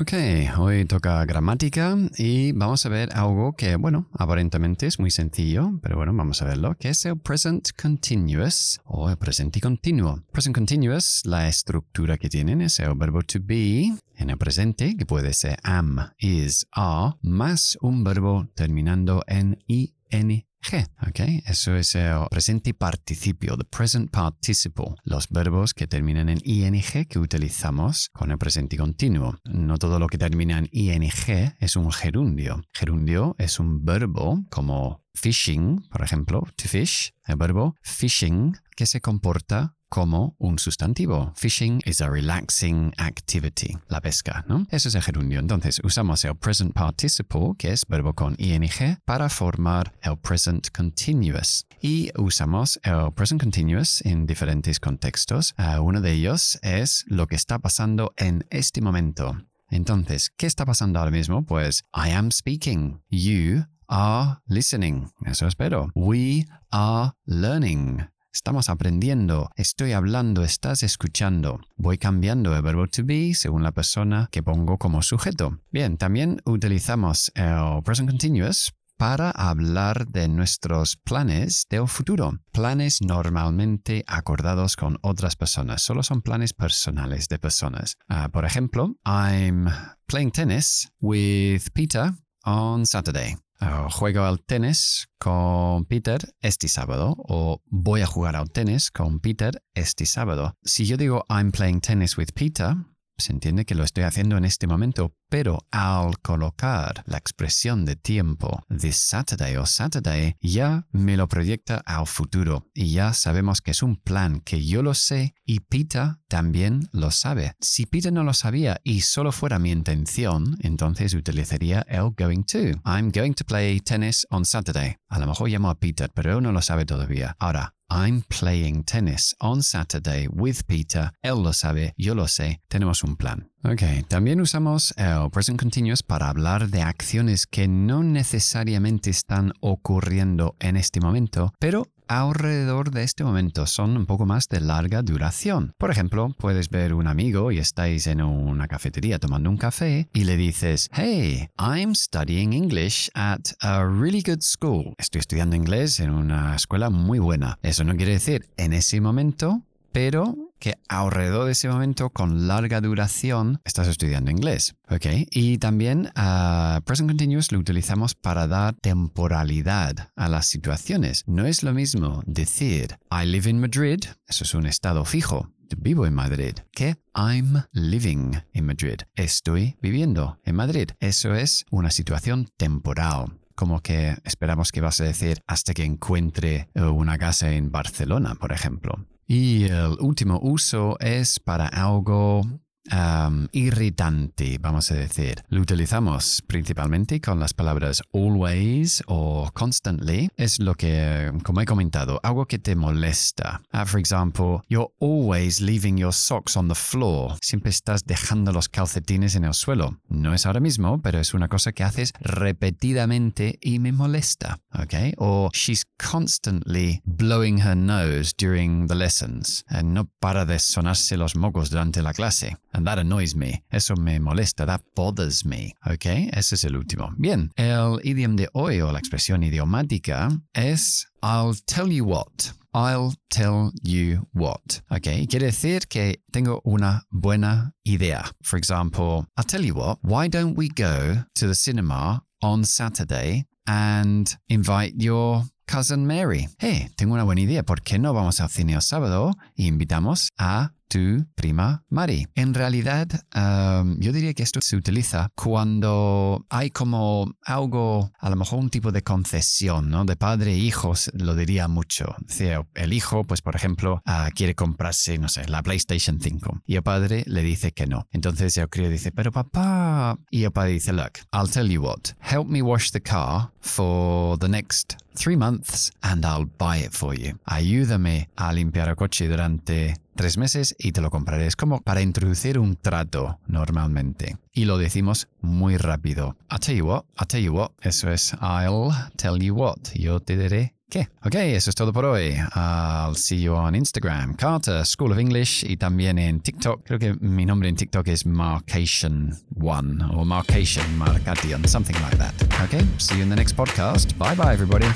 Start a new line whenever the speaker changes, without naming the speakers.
Ok, hoy toca gramática y vamos a ver algo que, bueno, aparentemente es muy sencillo, pero bueno, vamos a verlo, que es el present continuous o el presente continuo. Present continuous, la estructura que tienen es el verbo to be en el presente, que puede ser am, is, are, más un verbo terminando en ing G, ¿ok? Eso es el presente participio, the present participle, los verbos que terminan en ing que utilizamos con el presente continuo. No todo lo que termina en ing es un gerundio. Gerundio es un verbo como fishing, por ejemplo, to fish, el verbo fishing que se comporta como un sustantivo. Fishing is a relaxing activity. La pesca, ¿no? Eso es el gerundio. Entonces usamos el present participle, que es verbo con ing, para formar el present continuous. Y usamos el present continuous en diferentes contextos. Uh, uno de ellos es lo que está pasando en este momento. Entonces, ¿qué está pasando ahora mismo? Pues I am speaking. You are listening. Eso espero. We are learning. Estamos aprendiendo, estoy hablando, estás escuchando. Voy cambiando el verbo to be según la persona que pongo como sujeto. Bien, también utilizamos el present continuous para hablar de nuestros planes del futuro. Planes normalmente acordados con otras personas, solo son planes personales de personas. Uh, por ejemplo, I'm playing tennis with Peter on Saturday. Uh, juego al tenis con Peter este sábado o voy a jugar al tenis con Peter este sábado. Si yo digo I'm playing tennis with Peter, se entiende que lo estoy haciendo en este momento, pero al colocar la expresión de tiempo this Saturday o Saturday, ya me lo proyecta al futuro y ya sabemos que es un plan que yo lo sé y Peter también lo sabe. Si Peter no lo sabía y solo fuera mi intención, entonces utilizaría el going to. I'm going to play tennis on Saturday. A lo mejor llamo a Peter, pero él no lo sabe todavía. Ahora, I'm playing tennis on Saturday with Peter. Él lo sabe, yo lo sé. Tenemos un plan. Ok, también usamos el present continuous para hablar de acciones que no necesariamente están ocurriendo en este momento, pero alrededor de este momento son un poco más de larga duración. Por ejemplo, puedes ver un amigo y estáis en una cafetería tomando un café y le dices, Hey, I'm studying English at a really good school. Estoy estudiando inglés en una escuela muy buena. Eso no quiere decir en ese momento pero que alrededor de ese momento, con larga duración, estás estudiando inglés. ¿Ok? Y también uh, present continuous lo utilizamos para dar temporalidad a las situaciones. No es lo mismo decir I live in Madrid, eso es un estado fijo, vivo en Madrid, que I'm living in Madrid. Estoy viviendo en Madrid. Eso es una situación temporal como que esperamos que vas a decir hasta que encuentre una casa en Barcelona, por ejemplo. Y el último uso es para algo irritante, vamos a decir. Lo utilizamos principalmente con las palabras always o constantly. Es lo que, como he comentado, algo que te molesta. Uh, for example, you're always leaving your socks on the floor. Siempre estás dejando los calcetines en el suelo. No es ahora mismo, pero es una cosa que haces repetidamente y me molesta. ¿Ok? Or she's constantly blowing her nose during the lessons. and no para de sonarse los mocos durante la clase. And that annoys me. Eso me molesta. That bothers me. Okay? Ese es el último. Bien. El idioma de hoy o la expresión idiomática es I'll tell you what. I'll tell you what. Ok, quiere decir que tengo una buena idea. For example, I'll tell you what, why don't we go to the cinema on Saturday and invite your cousin Mary? Hey, tengo una buena idea. ¿Por qué no vamos al cine el sábado e invitamos a tu prima Mari. En realidad, um, yo diría que esto se utiliza cuando hay como algo, a lo mejor un tipo de concesión, ¿no? De padre e hijos lo diría mucho. el hijo, pues por ejemplo, uh, quiere comprarse, no sé, la PlayStation 5 y el padre le dice que no. Entonces el crío dice, pero papá, y el padre dice, look, I'll tell you what, help me wash the car for the next three months and I'll buy it for you. Ayúdame a limpiar el coche durante tres meses y te lo compraré. Es como para introducir un trato normalmente. Y lo decimos muy rápido. I'll tell you what, I'll tell you what. Eso es I'll tell you what. Yo te diré ¿Qué? Ok, eso es todo por hoy. I'll see you on Instagram, Carter School of English, y también en TikTok. Creo que mi nombre en TikTok es Marcation1 o Marcation, Marcation, something like that. Ok, see you in the next podcast. Bye bye, everybody.